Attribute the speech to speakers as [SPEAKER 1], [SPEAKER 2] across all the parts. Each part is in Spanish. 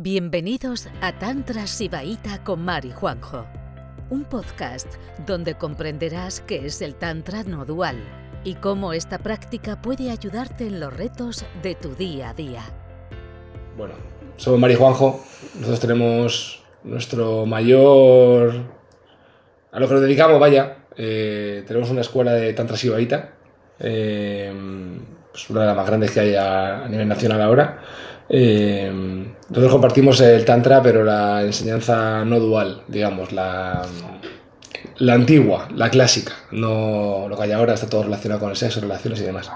[SPEAKER 1] Bienvenidos a Tantra Sibaíta con Mari Juanjo, un podcast donde comprenderás qué es el Tantra no dual y cómo esta práctica puede ayudarte en los retos de tu día a día.
[SPEAKER 2] Bueno, somos Mari Juanjo, nosotros tenemos nuestro mayor... a lo que nos dedicamos, vaya, eh, tenemos una escuela de Tantra Sibaíta, eh, pues una de las más grandes que hay a, a nivel nacional ahora. Eh, nosotros compartimos el Tantra, pero la enseñanza no dual, digamos, la, la antigua, la clásica, no lo que hay ahora, está todo relacionado con el sexo, relaciones y demás.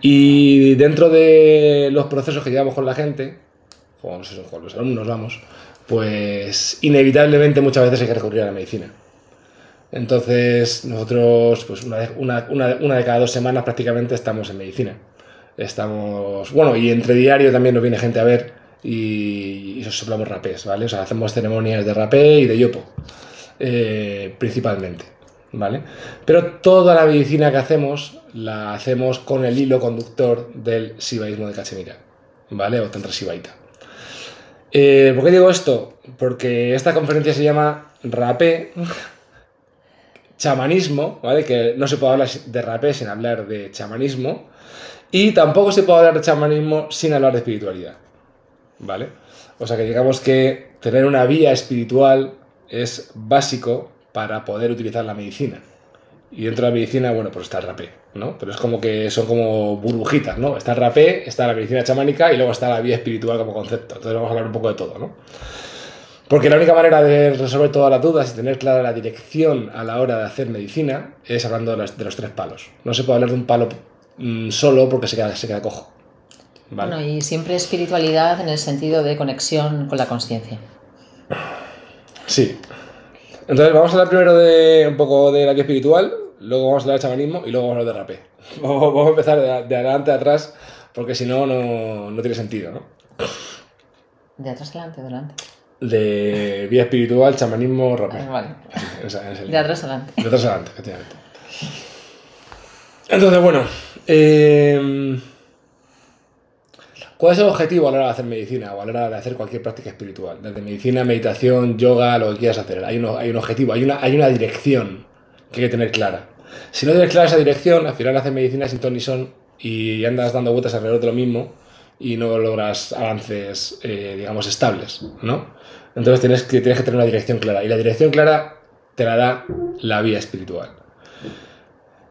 [SPEAKER 2] Y dentro de los procesos que llevamos con la gente, con, con los alumnos, vamos, pues inevitablemente muchas veces hay que recurrir a la medicina. Entonces, nosotros, pues una una, una de cada dos semanas prácticamente estamos en medicina. Estamos, bueno, y entre diario también nos viene gente a ver y, y soplamos rapés, ¿vale? O sea, hacemos ceremonias de rapé y de yopo, eh, principalmente, ¿vale? Pero toda la medicina que hacemos la hacemos con el hilo conductor del sibaísmo de Cachemira, ¿vale? O Tantra Sibaita. Eh, ¿Por qué digo esto? Porque esta conferencia se llama Rapé, chamanismo, ¿vale? Que no se puede hablar de rapé sin hablar de chamanismo. Y tampoco se puede hablar de chamanismo sin hablar de espiritualidad. ¿Vale? O sea que digamos que tener una vía espiritual es básico para poder utilizar la medicina. Y dentro de la medicina, bueno, pues está el rapé, ¿no? Pero es como que son como burbujitas, ¿no? Está el rapé, está la medicina chamánica y luego está la vía espiritual como concepto. Entonces vamos a hablar un poco de todo, ¿no? Porque la única manera de resolver todas las dudas y tener clara la dirección a la hora de hacer medicina es hablando de los, de los tres palos. No se puede hablar de un palo mm, solo porque se queda, se queda cojo.
[SPEAKER 3] ¿vale? Bueno, y siempre espiritualidad en el sentido de conexión con la conciencia.
[SPEAKER 2] Sí. Entonces vamos a hablar primero de un poco de la vía espiritual, luego vamos a hablar de chamanismo y luego vamos a hablar de rapé. Vamos, vamos a empezar de, de, adelante a atrás porque si no, no, no tiene sentido, ¿no?
[SPEAKER 3] De atrás adelante, adelante.
[SPEAKER 2] De vía espiritual, chamanismo, rapé.
[SPEAKER 3] Ah, vale.
[SPEAKER 2] Así, esa, esa
[SPEAKER 3] De atrás adelante.
[SPEAKER 2] De atrás adelante, efectivamente. Entonces, bueno, eh, ¿cuál es el objetivo a la hora de hacer medicina o a la hora de hacer cualquier práctica espiritual? Desde medicina, meditación, yoga, lo que quieras hacer. Hay, un objetivo, hay una, dirección que hay que tener clara. Si no tienes clara esa dirección, al final haces medicina sin ton son y andas dando vueltas alrededor de lo mismo y no logras avances, eh, digamos, estables, ¿no? Entonces tienes que tener una dirección clara. Y la dirección clara te la da la vía espiritual.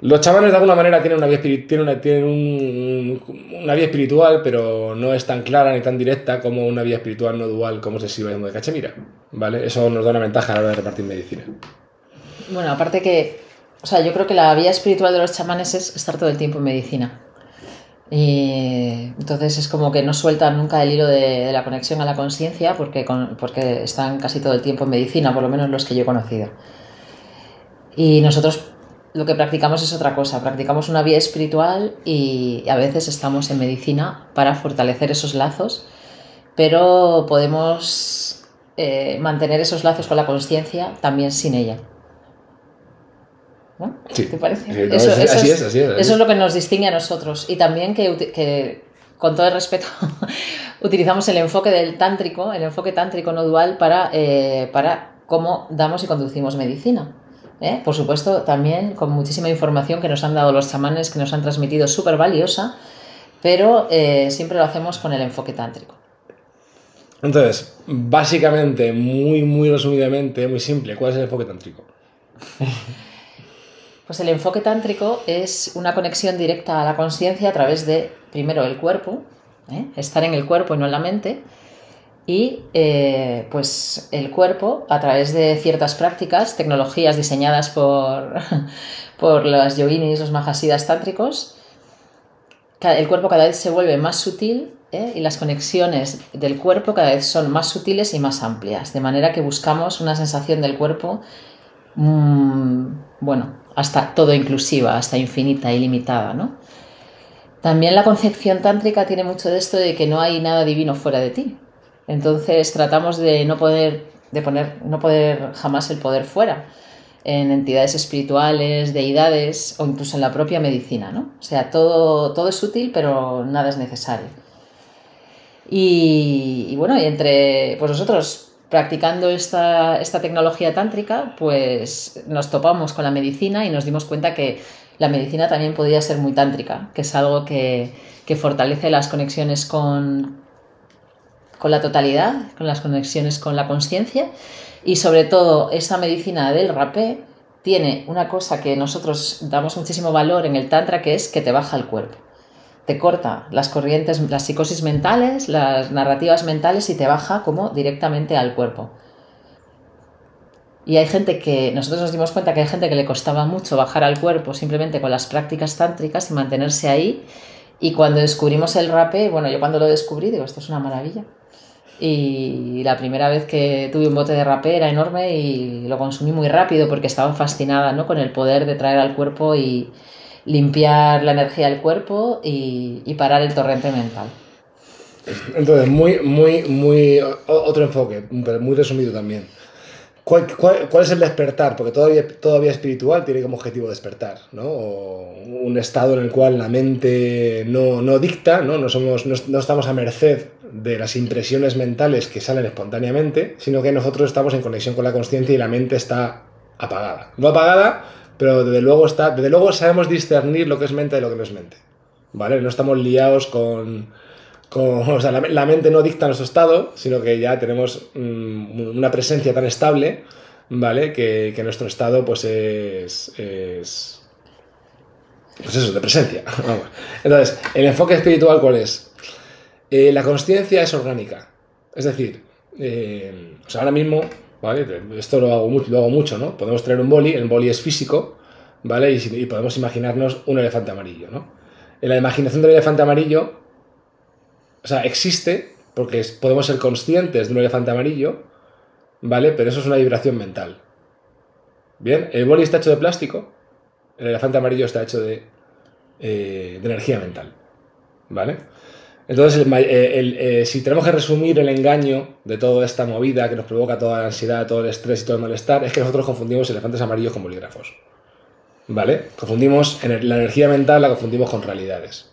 [SPEAKER 2] Los chamanes de alguna manera tienen una vía, tienen tienen un, una vía espiritual, pero no es tan clara ni tan directa como una vía espiritual no dual como el Sibaísmo de Cachemira. ¿Vale? Eso nos da una ventaja a la hora de repartir medicina.
[SPEAKER 3] Bueno, aparte que, o sea, yo creo que la vía espiritual de los chamanes es estar todo el tiempo en medicina. Y entonces es como que no sueltan nunca el hilo de, la conexión a la conciencia porque, porque están casi todo el tiempo en medicina, por lo menos los que yo he conocido. Y nosotros lo que practicamos es otra cosa, practicamos una vía espiritual y a veces estamos en medicina para fortalecer esos lazos, pero podemos eh, mantener esos lazos con la conciencia también sin ella. ¿No?
[SPEAKER 2] Sí.
[SPEAKER 3] ¿Te parece?
[SPEAKER 2] Sí, no,
[SPEAKER 3] eso,
[SPEAKER 2] es-
[SPEAKER 3] eso
[SPEAKER 2] así
[SPEAKER 3] es,
[SPEAKER 2] así es, así
[SPEAKER 3] eso
[SPEAKER 2] es.
[SPEAKER 3] lo que nos distingue a nosotros. Y también que, con todo el respeto, utilizamos el enfoque del tántrico, el enfoque tántrico no dual para, eh, para cómo damos y conducimos medicina. ¿Eh? Por supuesto, también con muchísima información que nos han dado los chamanes, que nos han transmitido súper valiosa, pero eh, siempre lo hacemos con el enfoque tántrico.
[SPEAKER 2] Entonces, básicamente, muy, muy resumidamente, muy simple, ¿cuál es el enfoque tántrico?
[SPEAKER 3] Pues el enfoque tántrico es una conexión directa a la conciencia a través de, primero, el cuerpo, ¿eh? estar en el cuerpo y no en la mente, y eh, pues el cuerpo a través de ciertas prácticas, tecnologías diseñadas por, por los yoginis, los mahasidas tántricos, el cuerpo cada vez se vuelve más sutil ¿eh? y las conexiones del cuerpo cada vez son más sutiles y más amplias, de manera que buscamos una sensación del cuerpo mm, bueno, hasta todo inclusiva, hasta infinita, ilimitada, ¿no? También la concepción tántrica tiene mucho de esto de que no hay nada divino fuera de ti. Entonces tratamos de no poder, de poner, no poder jamás el poder fuera en entidades espirituales, deidades o incluso en la propia medicina, ¿no? O sea, todo, todo es útil, pero nada es necesario. Y, bueno, y entre pues nosotros practicando esta, esta tecnología tántrica, pues nos topamos con la medicina y nos dimos cuenta que la medicina también podía ser muy tántrica, que es algo que, que fortalece las conexiones con, con la totalidad, con las conexiones con la conciencia y sobre todo esa medicina del rapé tiene una cosa que nosotros damos muchísimo valor en el tantra que es que te baja el cuerpo. Te corta las corrientes, las psicosis mentales, las narrativas mentales y te baja como directamente al cuerpo. Y hay gente que, nosotros nos dimos cuenta que hay gente que le costaba mucho bajar al cuerpo simplemente con las prácticas tántricas y mantenerse ahí. Y cuando descubrimos el rape, bueno, yo cuando lo descubrí digo, esto es una maravilla. Y la primera vez que tuve un bote de rapé era enorme y lo consumí muy rápido porque estaba fascinada ¿no? con el poder de traer al cuerpo y limpiar la energía del cuerpo y, y parar el torrente mental.
[SPEAKER 2] Entonces, muy, muy, muy. Otro enfoque, pero muy resumido también. ¿Cuál, cuál, es el despertar? Porque todavía, todavía espiritual tiene como objetivo despertar, ¿no? O un estado en el cual la mente no, no dicta, ¿no? No, somos, no, no, estamos a merced de las impresiones mentales que salen espontáneamente, sino que nosotros estamos en conexión con la conciencia y la mente está apagada. No apagada, pero desde luego, está, desde luego sabemos discernir lo que es mente de lo que no es mente, ¿vale? No estamos liados con o sea, la, mente no dicta nuestro estado, sino que ya tenemos mm, una presencia tan estable, ¿vale? Que, nuestro estado, pues, es, es, Pues eso, de presencia. Entonces, el enfoque espiritual, ¿cuál es? Eh, la conciencia es orgánica. Es decir, eh, ahora mismo, ¿vale? Esto lo hago, lo hago mucho, ¿no? Podemos traer un boli, el boli es físico, ¿vale? Y, y podemos imaginarnos un elefante amarillo, ¿no? En la imaginación del elefante amarillo o sea, existe porque podemos ser conscientes de un elefante amarillo, ¿vale? Pero eso es una vibración mental. Bien, el boli está hecho de plástico, el elefante amarillo está hecho de, eh, energía mental, ¿vale? Entonces, eh, si tenemos que resumir el engaño de toda esta movida que nos provoca toda la ansiedad, todo el estrés y todo el malestar, es que nosotros confundimos elefantes amarillos con bolígrafos. ¿Vale? Confundimos la energía mental, la confundimos con realidades.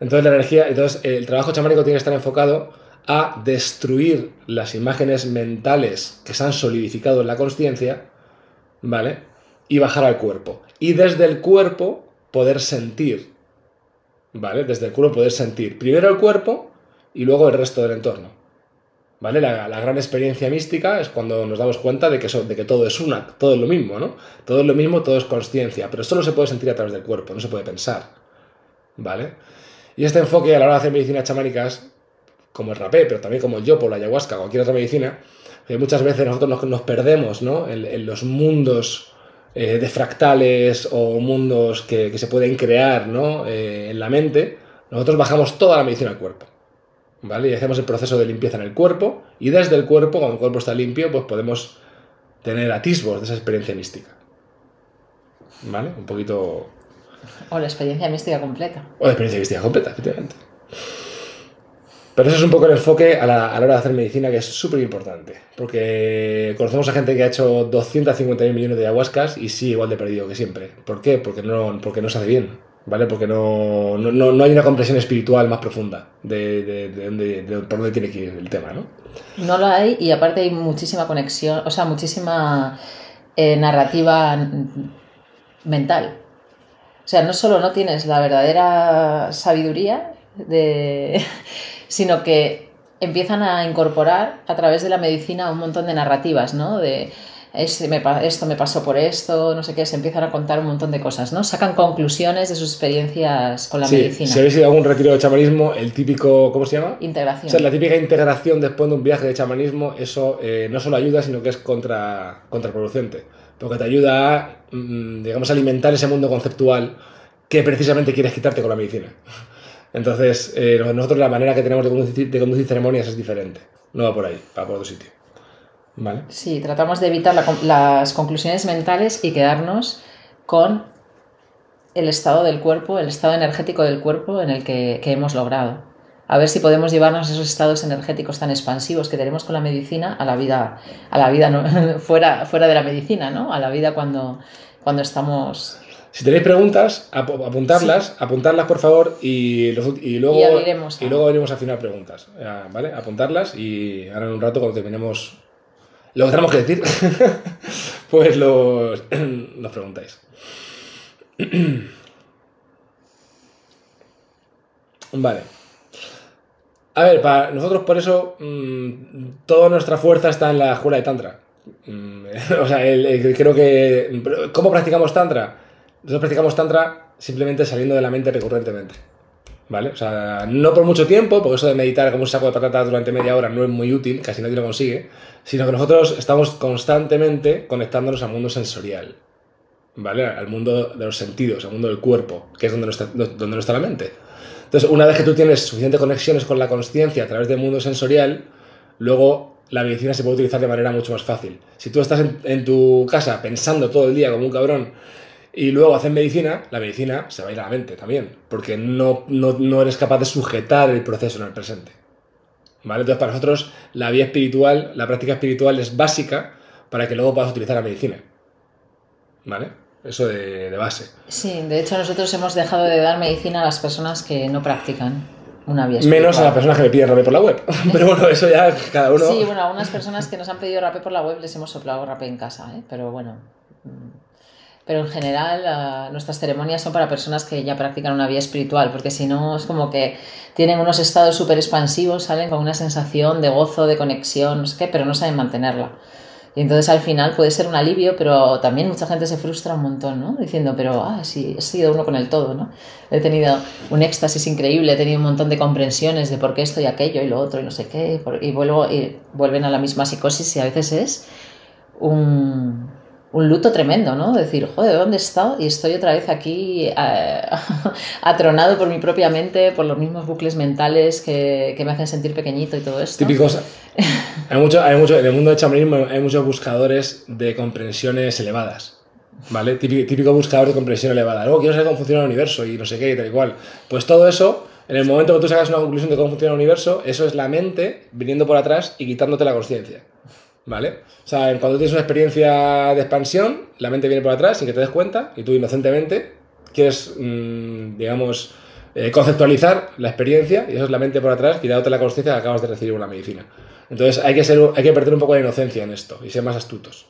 [SPEAKER 2] Entonces, la energía, entonces el trabajo chamánico tiene que estar enfocado a destruir las imágenes mentales que se han solidificado en la conciencia, ¿vale? Y bajar al cuerpo. Y desde el cuerpo poder sentir, ¿vale? Desde el cuerpo poder sentir primero el cuerpo y luego el resto del entorno. ¿Vale? La, gran experiencia mística es cuando nos damos cuenta de que, de que todo es una, todo es lo mismo, ¿no? Todo es lo mismo, todo es conciencia, pero solo se puede sentir a través del cuerpo, no se puede pensar, ¿vale? Y este enfoque a la hora de hacer medicinas chamánicas, como el rapé, pero también como el yopo, la ayahuasca, cualquier otra medicina, que muchas veces nosotros nos, perdemos en, los mundos eh, de fractales o mundos que, se pueden crear eh, en la mente, nosotros bajamos toda la medicina al cuerpo. ¿Vale? Y hacemos el proceso de limpieza en el cuerpo y desde el cuerpo, cuando el cuerpo está limpio, pues podemos tener atisbos de esa experiencia mística. ¿Vale? Un poquito
[SPEAKER 3] o la experiencia mística completa.
[SPEAKER 2] O la experiencia mística completa, efectivamente. Pero eso es un poco el enfoque a la, hora de hacer medicina que es súper importante. Porque conocemos a gente que ha hecho 250.000 millones de ayahuascas y sí, igual de perdido que siempre. ¿Por qué? Porque no, porque no se hace bien. ¿Vale? Porque no, no, no hay una comprensión espiritual más profunda de, de, de, por dónde tiene que ir el tema, ¿no?
[SPEAKER 3] No lo hay y aparte hay muchísima conexión, o sea, muchísima eh, narrativa mental. O sea, no solo no tienes la verdadera sabiduría, de... sino que empiezan a incorporar a través de la medicina un montón de narrativas, ¿no? De este esto me pasó por esto, no sé qué, se empiezan a contar un montón de cosas, ¿no? Sacan conclusiones de sus experiencias con la medicina.
[SPEAKER 2] Si habéis ido a algún retiro de chamanismo, el típico, ¿cómo se llama?
[SPEAKER 3] Integración.
[SPEAKER 2] O sea, la típica integración después de un viaje de chamanismo, eso eh, no solo ayuda, sino que es contra, contraproducente porque te ayuda a, mm, digamos, alimentar ese mundo conceptual que precisamente quieres quitarte con la medicina. Entonces, eh, nosotros la manera que tenemos de conducir, ceremonias es diferente. No va por ahí, va por otro sitio. ¿Vale?
[SPEAKER 3] Sí, tratamos de evitar las conclusiones mentales y quedarnos con el estado del cuerpo, el estado energético del cuerpo en el que hemos logrado a ver si podemos llevarnos esos estados energéticos tan expansivos que tenemos con la medicina a la vida, a la vida fuera, fuera de la medicina, ¿no? A la vida cuando, cuando estamos
[SPEAKER 2] Si tenéis preguntas, ap- apuntarlas, apuntarlas por favor y, los ult- y luego
[SPEAKER 3] Y abriremos
[SPEAKER 2] y luego venimos a final preguntas, eh, ¿vale? Apuntarlas y ahora en un rato cuando terminemos lo que tenemos que decir, pues los, los preguntáis. Vale. A ver, para nosotros por eso mm, toda nuestra fuerza está en la escuela de Tantra. Mm, o sea, el- el- creo que... ¿Cómo practicamos Tantra? Nosotros practicamos Tantra simplemente saliendo de la mente recurrentemente. ¿Vale? O sea, no por mucho tiempo, porque eso de meditar como un saco de patatas durante media hora no es muy útil, casi nadie lo consigue, sino que nosotros estamos constantemente conectándonos al mundo sensorial. ¿Vale? Al mundo de los sentidos, al mundo del cuerpo, que es donde no está, donde no está la mente. Entonces, una vez que tú tienes suficientes conexiones con la conciencia a través del mundo sensorial, luego la medicina se puede utilizar de manera mucho más fácil. Si tú estás en, en tu casa pensando todo el día como un cabrón y luego haces medicina, la medicina se va a ir a la mente también, porque no, no, no eres capaz de sujetar el proceso en el presente. ¿Vale? Entonces, para nosotros, la vía espiritual, la práctica espiritual es básica para que luego puedas utilizar la medicina. ¿Vale? Eso de, de base.
[SPEAKER 3] Sí, de hecho nosotros hemos dejado de dar medicina a las personas que no practican una vía
[SPEAKER 2] Menos a las personas que me piden rapé por la web. Pero bueno, eso ya cada uno.
[SPEAKER 3] Sí, bueno, a unas personas que nos han pedido rapé por la web les hemos soplado rapé en casa, ¿eh? pero bueno. Pero en general ah, nuestras ceremonias son para personas que ya practican una vía espiritual, porque si no es como que tienen unos estados súper expansivos, salen con una sensación de gozo, de conexión, no sé qué, pero no saben mantenerla. Y entonces al final puede ser un alivio, pero también mucha gente se frustra un montón, ¿no? Diciendo, pero, ah, sí, he sido uno con el todo, ¿no? He tenido un éxtasis increíble, he tenido un montón de comprensiones de por qué esto y aquello y lo otro y no sé qué, y, vuelvo, y vuelven a la misma psicosis y a veces es un, un luto tremendo, ¿no? Decir, joder, ¿dónde he estado? Y estoy otra vez aquí eh, atronado por mi propia mente, por los mismos bucles mentales que, que me hacen sentir pequeñito y todo esto.
[SPEAKER 2] Típicos. Hay mucho, hay mucho, en el mundo del chamanismo hay muchos buscadores de comprensiones elevadas. ¿Vale? Típico, típico buscador de comprensión elevada. Luego quiero saber cómo funciona el universo y no sé qué y tal y cual. Pues todo eso, en el momento que tú sacas una conclusión de cómo funciona el universo, eso es la mente viniendo por atrás y quitándote la conciencia. ¿Vale? O sea, cuando tienes una experiencia de expansión, la mente viene por atrás sin que te des cuenta y tú inocentemente quieres, mm, digamos, eh, conceptualizar la experiencia y eso es la mente por atrás quitándote la conciencia que acabas de recibir una medicina. Entonces hay que, ser, hay que perder un poco de inocencia en esto y ser más astutos.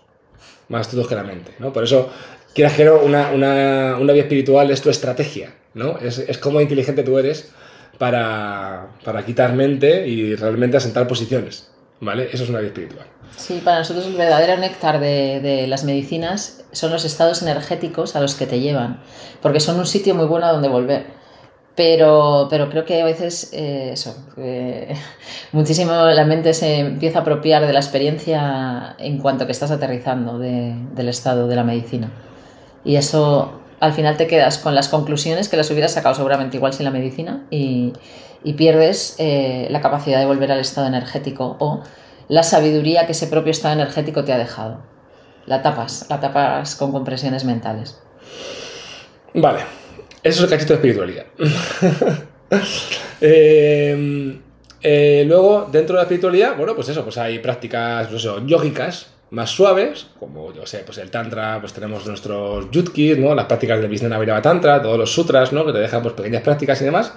[SPEAKER 2] Más astutos que la mente, ¿no? Por eso, quieras que una, una, una vía espiritual es tu estrategia, ¿no? Es, es cómo inteligente tú eres para, para quitar mente y realmente asentar posiciones, ¿vale? Eso es una vía espiritual.
[SPEAKER 3] Sí, para nosotros el verdadero néctar de, de las medicinas son los estados energéticos a los que te llevan, porque son un sitio muy bueno a donde volver. Pero, pero creo que a veces eh, eso, eh, muchísimo la mente se empieza a apropiar de la experiencia en cuanto que estás aterrizando de- del estado de la medicina. Y eso al final te quedas con las conclusiones que las hubieras sacado seguramente igual sin la medicina y, y pierdes eh, la capacidad de volver al estado energético o la sabiduría que ese propio estado energético te ha dejado. La tapas, la tapas con compresiones mentales.
[SPEAKER 2] Vale, eso es el cachito de espiritualidad. Eh, eh, luego, dentro de la espiritualidad, bueno, pues eso, pues hay prácticas pues eso, yógicas más suaves, como yo sé, pues el tantra, pues tenemos nuestros yutkis, ¿no? Las prácticas del Vijnana Vairava Tantra, todos los sutras, ¿no? Que te dejan pues pequeñas prácticas y demás.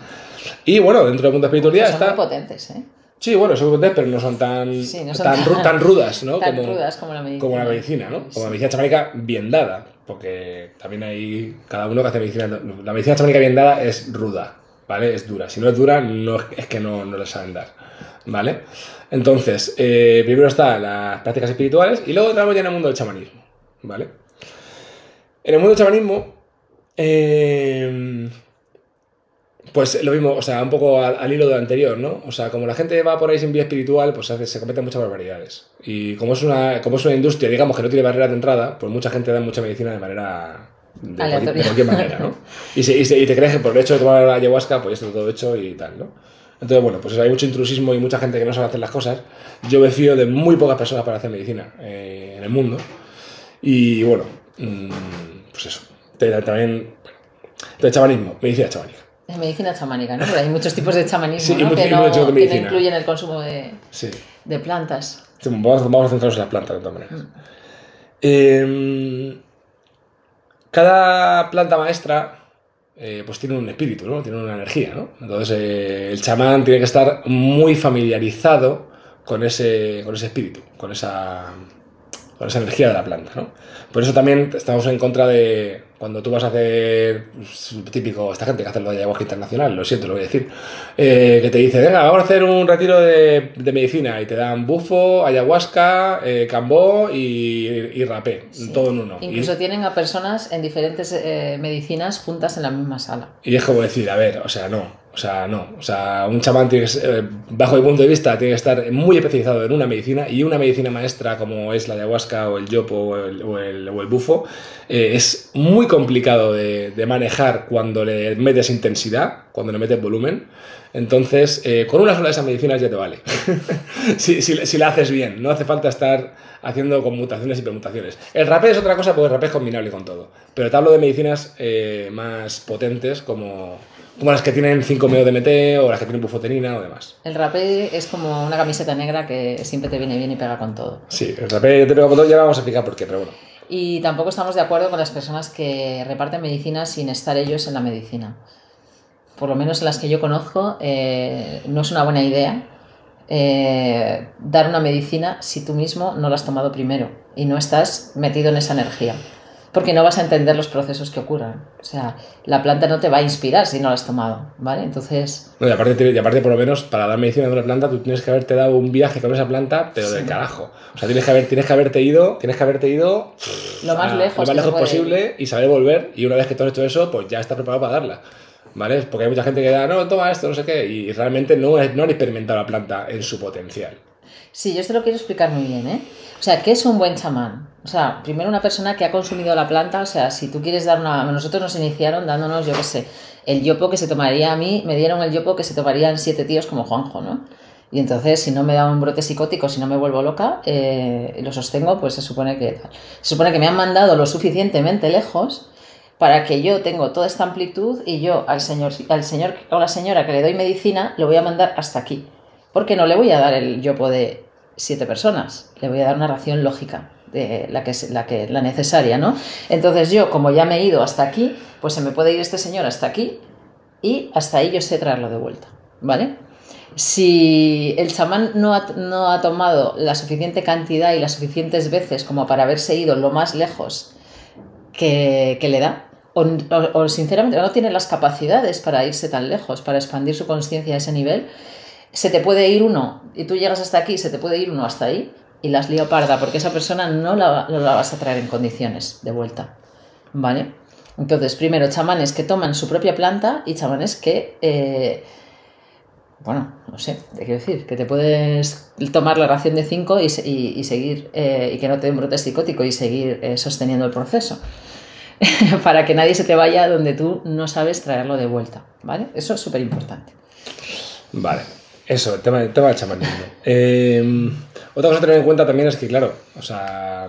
[SPEAKER 2] Y bueno, dentro del mundo de espiritualidad
[SPEAKER 3] son muy potentes, ¿eh?
[SPEAKER 2] Sí, bueno, son potentes, pero no son tan,
[SPEAKER 3] Sí, no son
[SPEAKER 2] tan,
[SPEAKER 3] tan-
[SPEAKER 2] ru- tan rudas, ¿no?
[SPEAKER 3] tan rudas como la medicina.
[SPEAKER 2] Como la medicina, ¿no? Como la medicina chamánica bien dada, porque también hay cada uno que hace medicina. La medicina chamánica bien dada es ruda, ¿vale? Es dura. Si no es dura, no, es que no, no le saben dar, ¿vale? Entonces, eh, primero están las prácticas espirituales y luego entramos ya en el mundo del chamanismo, ¿vale? En el mundo del chamanismo, eh, pues lo mismo, o sea, un poco al, al hilo de lo anterior, ¿no? O sea, como la gente va por ahí sin vía espiritual, pues hace- se cometen muchas barbaridades. Y como es una, como es una industria, digamos, que no tiene barreras de entrada, pues mucha gente da mucha medicina de manera... De, cualquier, de cualquier manera, ¿no? Y, se- y se- y te crees que por el hecho de tomar la ayahuasca, pues ya está todo hecho y tal, ¿no? Entonces, bueno, pues hay mucho intrusismo y mucha gente que no sabe hacer las cosas. Yo me fío de muy pocas personas para hacer medicina eh, en el mundo. Y bueno, mm, pues eso. También, bueno, de chamanismo, medicina chamánica.
[SPEAKER 3] Es medicina chamánica, ¿no? Pero hay muchos tipos de chamanismo
[SPEAKER 2] Sí,
[SPEAKER 3] que, no,
[SPEAKER 2] de
[SPEAKER 3] que no incluyen el consumo de,
[SPEAKER 2] Sí.
[SPEAKER 3] de plantas.
[SPEAKER 2] Sí, Vamos, vamos a centrarnos en las plantas de todas maneras. Eh, cada planta maestra eh, pues tiene un espíritu, ¿no? Tiene una energía, ¿no? Entonces eh, el chamán tiene que estar muy familiarizado con ese, con ese espíritu, con esa, con esa energía de la planta, ¿no? Por eso también estamos en contra de cuando tú vas a hacer, pues, típico, esta gente que hace lo de ayahuasca internacional, lo siento, lo voy a decir, eh, que te dice, venga, vamos a hacer un retiro de, de medicina y te dan bufo, ayahuasca, eh, cambó y, y rapé,
[SPEAKER 3] Sí.
[SPEAKER 2] todo en uno.
[SPEAKER 3] Incluso
[SPEAKER 2] Y-
[SPEAKER 3] tienen a personas en diferentes eh, medicinas juntas en la misma sala.
[SPEAKER 2] Y es como decir, a ver, o sea, no, o sea, no, o sea, un chamán tiene que ser, eh, bajo mi punto de vista, tiene que estar muy especializado en una medicina y una medicina maestra como es la ayahuasca o el yopo o el, o el, bufo eh, es muy complicado de, de manejar cuando le metes intensidad, cuando le metes volumen. Entonces, eh, con una sola de esas medicinas ya te vale. si, si, la haces bien, no hace falta estar haciendo conmutaciones y permutaciones. El rapé es otra cosa porque el rapé es combinable con todo. Pero te hablo de medicinas más potentes como, como las que tienen 5 meo DMT o las que tienen bufotenina o demás.
[SPEAKER 3] El rapé es como una camiseta negra que siempre te viene bien y pega con todo.
[SPEAKER 2] Sí, el rapé yo te pego con todo, ya vamos a explicar por qué, pero bueno.
[SPEAKER 3] Y tampoco estamos de acuerdo con las personas que reparten medicina sin estar ellos en la medicina. Por lo menos en las que yo conozco, eh, no es una buena idea eh, dar una medicina si tú mismo no la has tomado primero y no estás metido en esa energía. Porque no vas a entender los procesos que ocurran. O sea, la planta no te va a inspirar si no la has tomado, ¿vale? Entonces,
[SPEAKER 2] No, y, aparte, y aparte, por lo menos, para dar medicina de una planta, tú tienes que haberte dado un viaje con esa planta, pero del
[SPEAKER 3] Sí.
[SPEAKER 2] carajo. O sea, tienes que, haber, tienes que haberte ido, tienes que haberte ido
[SPEAKER 3] lo más
[SPEAKER 2] a-
[SPEAKER 3] lejos,
[SPEAKER 2] lo más lejos posible y saber volver. Y una vez que tú has hecho eso, pues ya estás preparado para darla. ¿Vale? Porque hay mucha gente que da, no, toma esto, no sé qué, y realmente no, no han experimentado la planta en su potencial.
[SPEAKER 3] Sí, yo esto lo quiero explicar muy bien, ¿eh? O sea, ¿qué es un buen chamán? O sea, primero una persona que ha consumido la planta, o sea, si tú quieres dar una... Nosotros nos iniciaron dándonos, yo qué sé, el yopo que se tomaría a mí, me dieron el yopo que se tomarían siete tíos como Juanjo, ¿no? Y entonces, si no me da un brote psicótico, si no me vuelvo loca, eh, lo sostengo, pues se supone que. Se supone que me han mandado lo suficientemente lejos para que yo tengo toda esta amplitud y yo al señor, al señor o la señora que le doy medicina lo voy a mandar hasta aquí. Porque no le voy a dar el yopo de siete personas, le voy a dar una ración lógica, de la que, la que la necesaria, ¿no? Entonces yo, como ya me he ido hasta aquí, pues se me puede ir este señor hasta aquí y hasta ahí yo sé traerlo de vuelta, ¿vale? Si el chamán no ha, no ha tomado la suficiente cantidad y las suficientes veces como para haberse ido lo más lejos que, que le da, o- o sinceramente no tiene las capacidades para irse tan lejos, para expandir su conciencia a ese nivel, se te puede ir uno y tú llegas hasta aquí, se te puede ir uno hasta ahí y las lío parda porque esa persona no la, vas a traer en condiciones de vuelta. ¿Vale? Entonces, primero, chamanes que toman su propia planta y chamanes que, eh, bueno, no sé, te quiero decir, que te puedes tomar la ración de 5 y, y- y seguir, eh, y que no te dé brote psicótico y seguir eh, sosteniendo el proceso. Para que nadie se te vaya donde tú no sabes traerlo de vuelta, ¿vale? Eso es súper importante.
[SPEAKER 2] Vale, eso, el tema, el tema del chamanismo. Eh, otra cosa a tener en cuenta también es que, claro, o sea,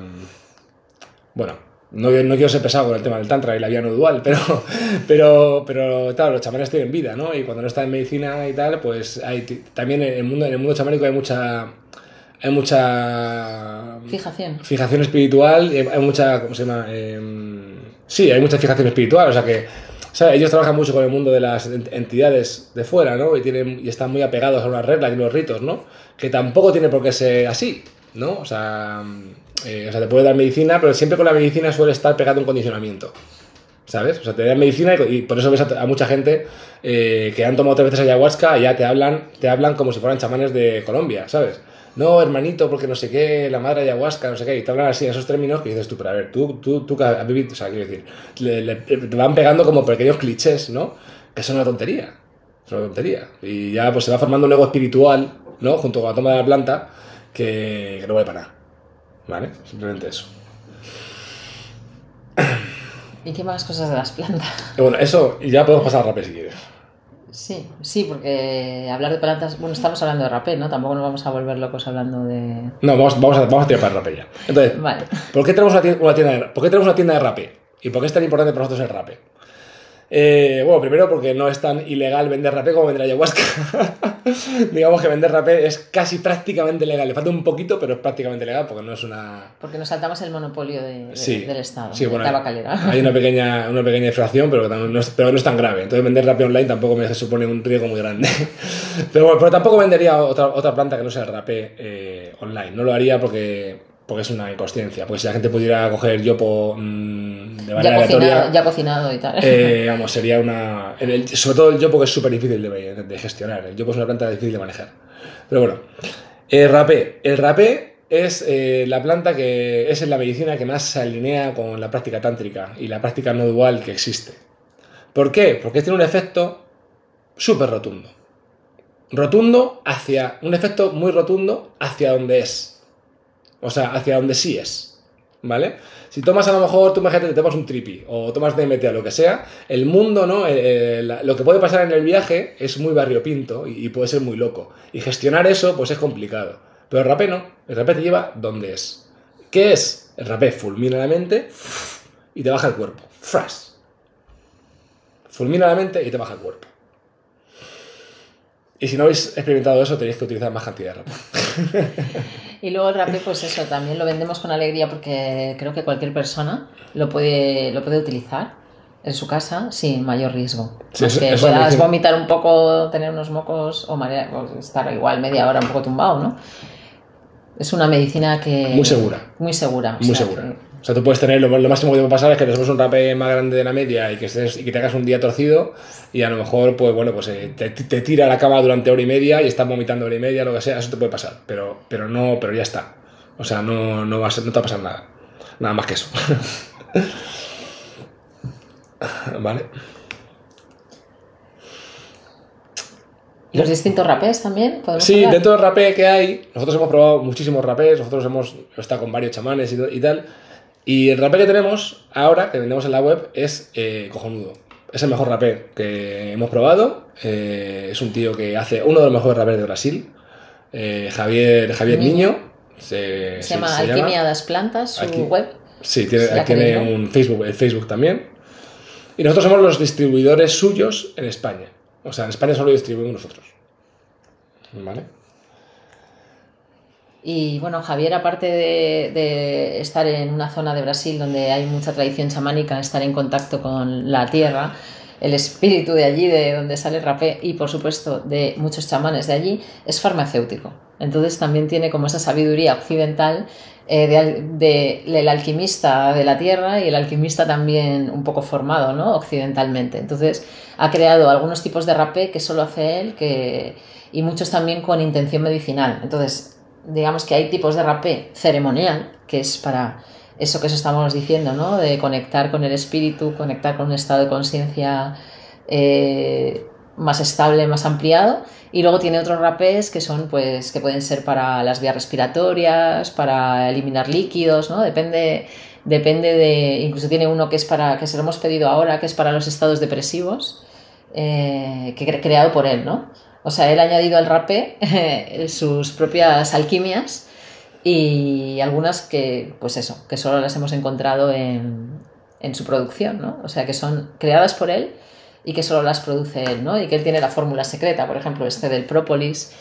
[SPEAKER 2] bueno, no, no quiero ser pesado con el tema del tantra y la vía no dual, pero, pero, pero claro, los chamanes tienen vida, ¿no? Y cuando no están en medicina y tal, pues hay, también en el mundo, en el mundo chamánico hay mucha, hay mucha
[SPEAKER 3] Fijación.
[SPEAKER 2] fijación espiritual, y hay mucha, ¿cómo se llama? Em, sí, hay mucha fijación espiritual, o sea que, ¿sabes? Ellos trabajan mucho con el mundo de las ent- entidades de fuera, ¿no? Y, tienen, y están muy apegados a unas reglas y unos ritos, ¿no? Que tampoco tiene por qué ser así, ¿no? O sea, eh, o sea, te puede dar medicina, pero siempre con la medicina suele estar pegado un condicionamiento. ¿Sabes? O sea, te dan medicina y, por eso ves a, a mucha gente eh, que han tomado tres veces ayahuasca y ya te hablan, te hablan como si fueran chamanes de Colombia, ¿sabes? No, hermanito, porque no sé qué, la madre ayahuasca, no sé qué, y te hablan así en esos términos que dices tú, pero a ver, tú, tú, tú que has vivido, o sea, quiero decir, le- le- te van pegando como pequeños clichés, ¿no? Que son una tontería, es una tontería. Y ya pues se va formando un ego espiritual, ¿no? Junto con la toma de la planta, que, que no vale para nada, ¿vale? Simplemente eso.
[SPEAKER 3] ¿Y qué más cosas de las plantas?
[SPEAKER 2] Bueno, eso, y ya podemos pasar rapé si quieres.
[SPEAKER 3] Sí, sí, porque hablar de plantas, bueno, estamos hablando de rapé, ¿no? Tampoco nos vamos a volver locos hablando de...
[SPEAKER 2] No, vamos, vamos, a, vamos a tirar para el rapé ya. Entonces,
[SPEAKER 3] Vale.
[SPEAKER 2] ¿por qué tenemos una tienda, una tienda de, ¿por qué tenemos una tienda de rapé? ¿Y por qué es tan importante para nosotros el rapé? Eh, bueno, primero porque no es tan ilegal vender rapé como vender ayahuasca. Digamos que vender rapé es casi prácticamente legal. Le falta un poquito, pero es prácticamente legal porque no es una...
[SPEAKER 3] Porque nos saltamos el monopolio de- de-
[SPEAKER 2] Sí.
[SPEAKER 3] del Estado,
[SPEAKER 2] Sí,
[SPEAKER 3] de
[SPEAKER 2] bueno,
[SPEAKER 3] tabacalera.
[SPEAKER 2] Hay una pequeña, una pequeña infracción, pero, no es, pero no es tan grave. Entonces vender rapé online tampoco me supone un riesgo muy grande. Pero, bueno, pero tampoco vendería otra, otra planta que no sea el rapé eh, online. No lo haría porque, porque es una inconsciencia. Porque si la gente pudiera coger yopo mm, de manera
[SPEAKER 3] ya, cocinado, ya cocinado y tal.
[SPEAKER 2] Eh, vamos, sería una. el- sobre todo el yopo que es súper difícil de, de gestionar. El yopo es una planta difícil de manejar. Pero bueno. El rapé. El rapé es eh, la planta que es en la medicina que más se alinea con la práctica tántrica y la práctica no dual que existe. ¿Por qué? Porque tiene un efecto súper rotundo. Rotundo hacia. Un efecto muy rotundo hacia donde es. O sea, hacia donde sí es. ¿Vale? Si tomas a lo mejor, tú imagínate, te tomas un tripi o tomas DMT o lo que sea, el mundo, ¿no? Eh, eh, lo que puede pasar en el viaje es muy variopinto y, y puede ser muy loco. Y gestionar eso, pues es complicado. Pero el rapé no. El rapé te lleva donde es. ¿Qué es? El rapé fulmina la mente y te baja el cuerpo. Fras. Fulmina la mente y te baja el cuerpo. Y si no habéis experimentado eso, tenéis que utilizar más cantidad de rapé.
[SPEAKER 3] Y luego el rapé, pues eso, también lo vendemos con alegría porque creo que cualquier persona lo puede, lo puede utilizar en su casa sin mayor riesgo.
[SPEAKER 2] Sí, eso-
[SPEAKER 3] que puedas vomitar un poco, tener unos mocos o, marea- estar igual media hora un poco tumbado, ¿no? Es una medicina que...
[SPEAKER 2] Muy segura.
[SPEAKER 3] Muy segura.
[SPEAKER 2] Muy
[SPEAKER 3] sea,
[SPEAKER 2] segura.
[SPEAKER 3] que-
[SPEAKER 2] O sea, tú puedes tener, lo, lo máximo que te puede pasar es que te tomes un rapé más grande de la media y que, estés, y que te hagas un día torcido y a lo mejor, pues bueno, pues eh, te, te tira a la cama durante hora y media y estás vomitando hora y media, lo que sea, eso te puede pasar. Pero, pero no, pero ya está. O sea, no, no, va a ser- no te va a pasar nada. Nada más que eso. vale.
[SPEAKER 3] ¿Y los distintos rapés también? ¿Podemos
[SPEAKER 2] Sí,
[SPEAKER 3] hablar?
[SPEAKER 2] dentro del rapé que hay, nosotros hemos probado muchísimos rapés, nosotros hemos estado con varios chamanes y tal. Y el rapé que tenemos ahora, que vendemos en la web, es eh, cojonudo. Es el mejor rapé que hemos probado. eh, es un tío que hace uno de los mejores rapés de Brasil, eh, Javier, Javier
[SPEAKER 3] Niño.
[SPEAKER 2] Niño. Se,
[SPEAKER 3] Se llama
[SPEAKER 2] se
[SPEAKER 3] Alquimia das Plantas, su web.
[SPEAKER 2] Sí, tiene, tiene un Facebook, el Facebook también. Y nosotros somos los distribuidores suyos en España. O sea, en España solo distribuimos nosotros. ¿Vale?
[SPEAKER 3] Y bueno, Javier, aparte de, de estar en una zona de Brasil donde hay mucha tradición chamánica, estar en contacto con la tierra, el espíritu de allí, de donde sale el rapé, y por supuesto de muchos chamanes de allí, es farmacéutico. Entonces también tiene como esa sabiduría occidental eh, de al- de- del alquimista de la tierra y el alquimista también un poco formado, ¿no? Occidentalmente. Entonces ha creado algunos tipos de rapé que solo hace él que, y muchos también con intención medicinal. Entonces, digamos que hay tipos de rapé ceremonial, que es para eso que eso estamos diciendo, ¿no? De conectar con el espíritu, conectar con un estado de conciencia eh, más estable, más ampliado. Y luego tiene otros rapés que son, pues, que pueden ser para las vías respiratorias, para eliminar líquidos, ¿no? Depende, depende de. Incluso tiene uno que es para, que se lo hemos pedido ahora, que es para los estados depresivos, eh, que cre- creado por él, ¿no? O sea, él ha añadido al rapé sus propias alquimias y algunas que, pues eso, que solo las hemos encontrado en, en su producción, ¿no? O sea, que son creadas por él y que solo las produce él, ¿no? Y que él tiene la fórmula secreta, por ejemplo, este del própolis,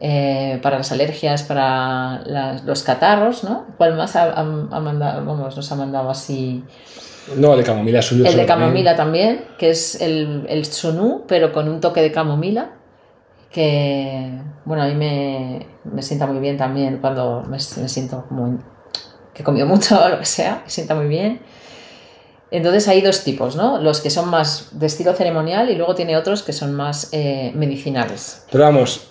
[SPEAKER 3] eh, para las alergias, para las- los catarros, ¿no? ¿Cuál más ha, ha- ha mandado, vamos, nos ha mandado así?
[SPEAKER 2] No, el de camomila suyo.
[SPEAKER 3] El de camomila también, que es el, el sunú, pero con un toque de camomila, que, bueno, a mí me, me sienta muy bien también cuando me, me siento como que he comido mucho o lo que sea, me sienta muy bien. Entonces hay dos tipos, ¿no? Los que son más de estilo ceremonial y luego tiene otros que son más eh, medicinales.
[SPEAKER 2] Pero vamos,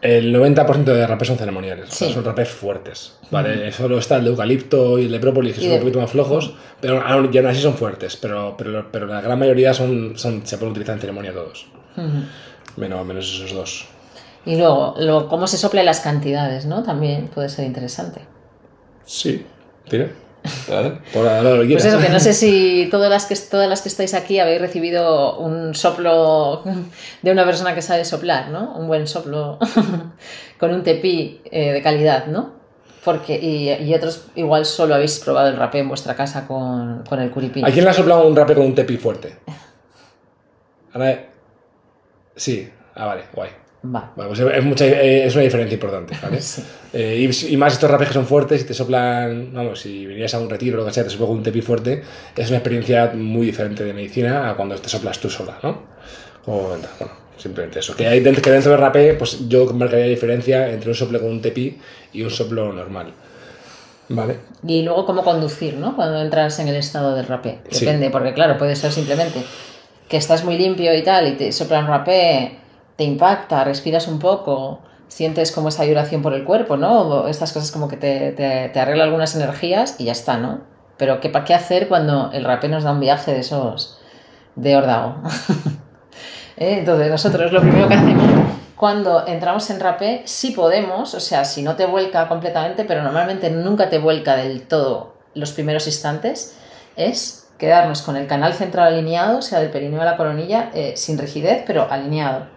[SPEAKER 2] el 90% de rapés son ceremoniales. o sea,
[SPEAKER 3] Sí.
[SPEAKER 2] son rapés fuertes. ¿vale? Solo está el de eucalipto y el de própolis, que son
[SPEAKER 3] de-
[SPEAKER 2] un poquito más flojos, pero aún, y aún así son fuertes. Pero, pero, pero la gran mayoría son, son, se pueden utilizar en ceremonia todos. Menos, menos esos dos.
[SPEAKER 3] Y luego, lo, cómo se soplan las cantidades, ¿no? También puede ser interesante.
[SPEAKER 2] Sí, tira. Vale. Por ahora lo
[SPEAKER 3] Pues eso, que no sé si todas las que, todas las que estáis aquí habéis recibido un soplo de una persona que sabe soplar, ¿no? Un buen soplo con un tepí eh, de calidad, ¿no? Porque, y, y otros igual solo habéis probado el rapé en vuestra casa con, con el curipí.
[SPEAKER 2] ¿A quién le ha soplado un rapé con un tepi fuerte? Ana- Sí, ah, vale, guay.
[SPEAKER 3] Va.
[SPEAKER 2] Bueno, pues es, mucha- eh, es una diferencia importante, ¿vale?
[SPEAKER 3] Sí.
[SPEAKER 2] Eh, y, y más estos rapes que son fuertes y te soplan, vamos, si vinieras a un retiro o lo que sea, te sopla con un tepi fuerte, es una experiencia muy diferente de medicina a cuando te soplas tú sola, ¿no? Venta, bueno, simplemente eso. Que, hay dentro, que dentro del rapé, pues yo marcaría la diferencia entre un soplo con un tepi y un soplo normal. ¿Vale?
[SPEAKER 3] Y luego cómo conducir, ¿no? Cuando entras en el estado del rapé.
[SPEAKER 2] Sí.
[SPEAKER 3] Depende, porque claro, puede ser simplemente que estás muy limpio y tal, y te sopla un rapé, te impacta, respiras un poco, sientes como esa vibración por el cuerpo, ¿no? O estas cosas como que te, te, arregla algunas energías y ya está, ¿no? Pero ¿qué, ¿qué hacer cuando el rapé nos da un viaje de esos de órdago? ¿Eh? Entonces, nosotros lo primero que hacemos cuando entramos en rapé, sí podemos, o sea, si no te vuelca completamente, pero normalmente nunca te vuelca del todo los primeros instantes, es quedarnos con el canal central alineado, o sea, del perineo a la coronilla, eh, sin rigidez, pero alineado.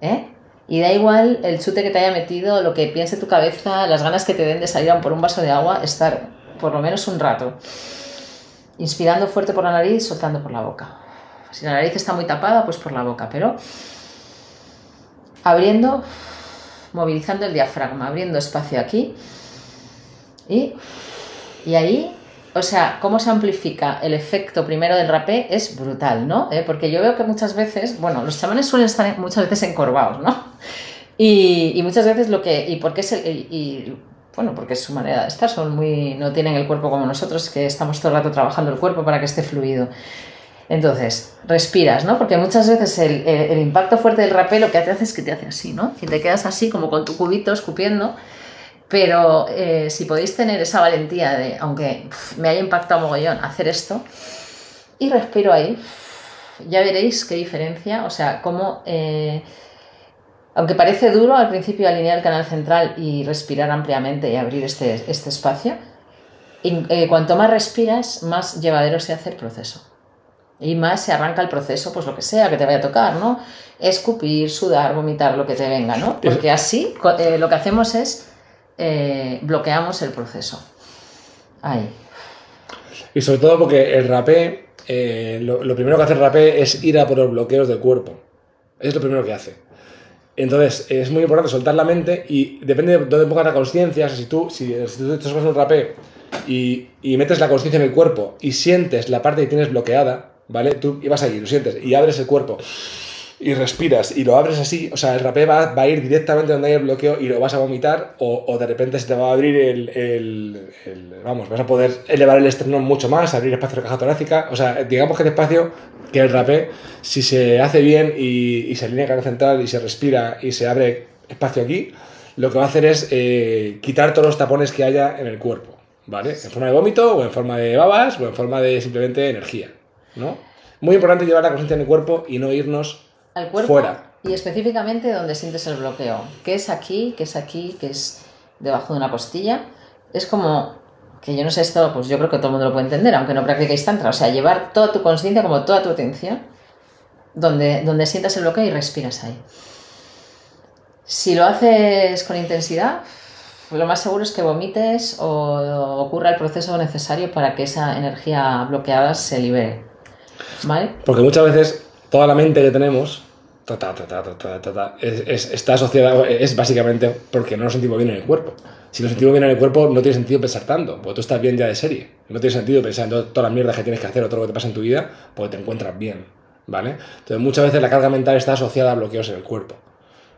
[SPEAKER 3] ¿eh? Y da igual el chute que te haya metido, lo que piense tu cabeza, las ganas que te den de salir por un vaso de agua, estar por lo menos un rato. Inspirando fuerte por la nariz, soltando por la boca. Si la nariz está muy tapada, pues por la boca, pero abriendo, movilizando el diafragma, abriendo espacio aquí y, y ahí, o sea, cómo se amplifica el efecto primero del rapé es brutal, ¿no? ¿Eh? Porque yo veo que muchas veces, bueno, los chamanes suelen estar muchas veces encorvados, ¿no? Y, y muchas veces lo que, y porque es el, y- y, bueno, porque es su manera de estar, son muy, no tienen el cuerpo como nosotros, que estamos todo el rato trabajando el cuerpo para que esté fluido. Entonces, respiras, ¿no? Porque muchas veces el, el- impacto fuerte del rapé lo que te hace es que te hace así, ¿no? Que te quedas así como con tu cubito escupiendo. Pero eh, si podéis tener esa valentía de, aunque me haya impactado mogollón, hacer esto, y respiro ahí, ya veréis qué diferencia, o sea, cómo, eh, aunque parece duro al principio alinear el canal central y respirar ampliamente y abrir este, este espacio, y, eh, cuanto más respiras, más llevadero se hace el proceso. Y más se arranca el proceso, pues lo que sea que te vaya a tocar, ¿no? Escupir, sudar, vomitar, lo que te venga, ¿no? Porque así eh, lo que hacemos es eh, bloqueamos el proceso. Ahí.
[SPEAKER 2] Y sobre todo porque el rapé, eh, lo, lo primero que hace el rapé es ir a por los bloqueos del cuerpo. Es lo primero que hace. Entonces, es muy importante soltar la mente y depende de dónde pongas la conciencia. si tú, si, si tú te un rapé y, y metes la conciencia en el cuerpo y sientes la parte que tienes bloqueada, ¿vale? Tú ibas ahí, lo sientes y abres el cuerpo y respiras y lo abres así, o sea, el rapé va, va a ir directamente donde hay el bloqueo y lo vas a vomitar o, o de repente se te va a abrir el, el- Vamos, vas a poder elevar el esternón mucho más, abrir espacio de caja torácica, o sea, digamos que el espacio que el rapé, si se hace bien y, y se alinea canal central y se respira y se abre espacio aquí, lo que va a hacer es eh, quitar todos los tapones que haya en el cuerpo, ¿vale? En forma de vómito o en forma de babas o en forma de simplemente energía, ¿no? Muy importante llevar la conciencia en el cuerpo y no irnos
[SPEAKER 3] Al cuerpo
[SPEAKER 2] Fuera.
[SPEAKER 3] y específicamente donde sientes el bloqueo. ¿Qué es aquí? ¿Qué es aquí? ¿Qué es debajo de una costilla? Es como que yo no sé esto, pues yo creo que todo el mundo lo puede entender, aunque no practiquéis tantra. O sea, llevar toda tu conciencia, como toda tu atención, donde, donde sientas el bloqueo y respiras ahí. Si lo haces con intensidad, lo más seguro es que vomites o ocurra el proceso necesario para que esa energía bloqueada se libere. ¿Vale?
[SPEAKER 2] Porque muchas veces toda la mente que tenemos está asociada, es básicamente porque no nos sentimos bien en el cuerpo. Si nos sentimos bien en el cuerpo, no tiene sentido pensar tanto, porque tú estás bien ya de serie. No tiene sentido pensar en todas las mierdas que tienes que hacer o todo lo que te pasa en tu vida, porque te encuentras bien, ¿vale? Entonces, muchas veces la carga mental está asociada a bloqueos en el cuerpo.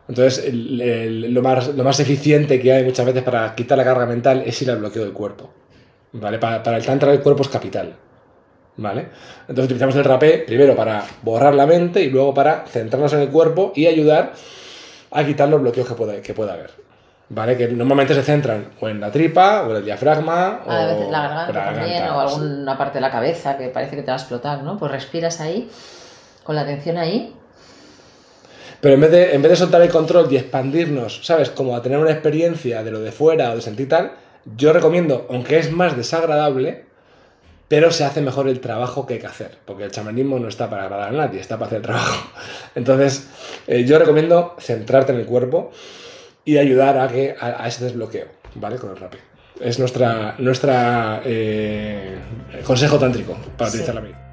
[SPEAKER 2] Entonces, lo, más, lo más eficiente que hay muchas veces para quitar la carga mental es ir al bloqueo del cuerpo, ¿vale? Para, el tantra el cuerpo es capital. ¿Vale? Entonces utilizamos el rapé primero para borrar la mente y luego para centrarnos en el cuerpo y ayudar a quitar los bloqueos que pueda, que pueda haber. ¿Vale? Que normalmente se centran o en la tripa, o en el diafragma, o
[SPEAKER 3] A veces la
[SPEAKER 2] o
[SPEAKER 3] garganta
[SPEAKER 2] la
[SPEAKER 3] también,
[SPEAKER 2] garganta,
[SPEAKER 3] o
[SPEAKER 2] sí.
[SPEAKER 3] alguna parte de la cabeza que parece que te va a explotar, ¿no? Pues respiras ahí, con la atención ahí.
[SPEAKER 2] Pero en vez, de, en vez de soltar el control y expandirnos, ¿sabes? Como a tener una experiencia de lo de fuera o de sentir tal, yo recomiendo, aunque es más desagradable, pero se hace mejor el trabajo que hay que hacer, porque el chamanismo no está para agradar a nadie, está para hacer el trabajo. Entonces, eh, yo recomiendo centrarte en el cuerpo y ayudar a, que, a, a ese desbloqueo, ¿vale? Con el rapé. Es nuestra, nuestra eh, consejo tántrico para
[SPEAKER 3] Sí.
[SPEAKER 2] utilizar la medicina.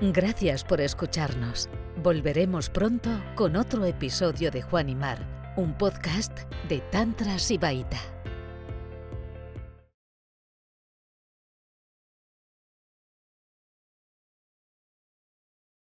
[SPEAKER 1] Gracias por escucharnos. Volveremos pronto con otro episodio de Juan y Mar, un podcast de Tantra Sibaita.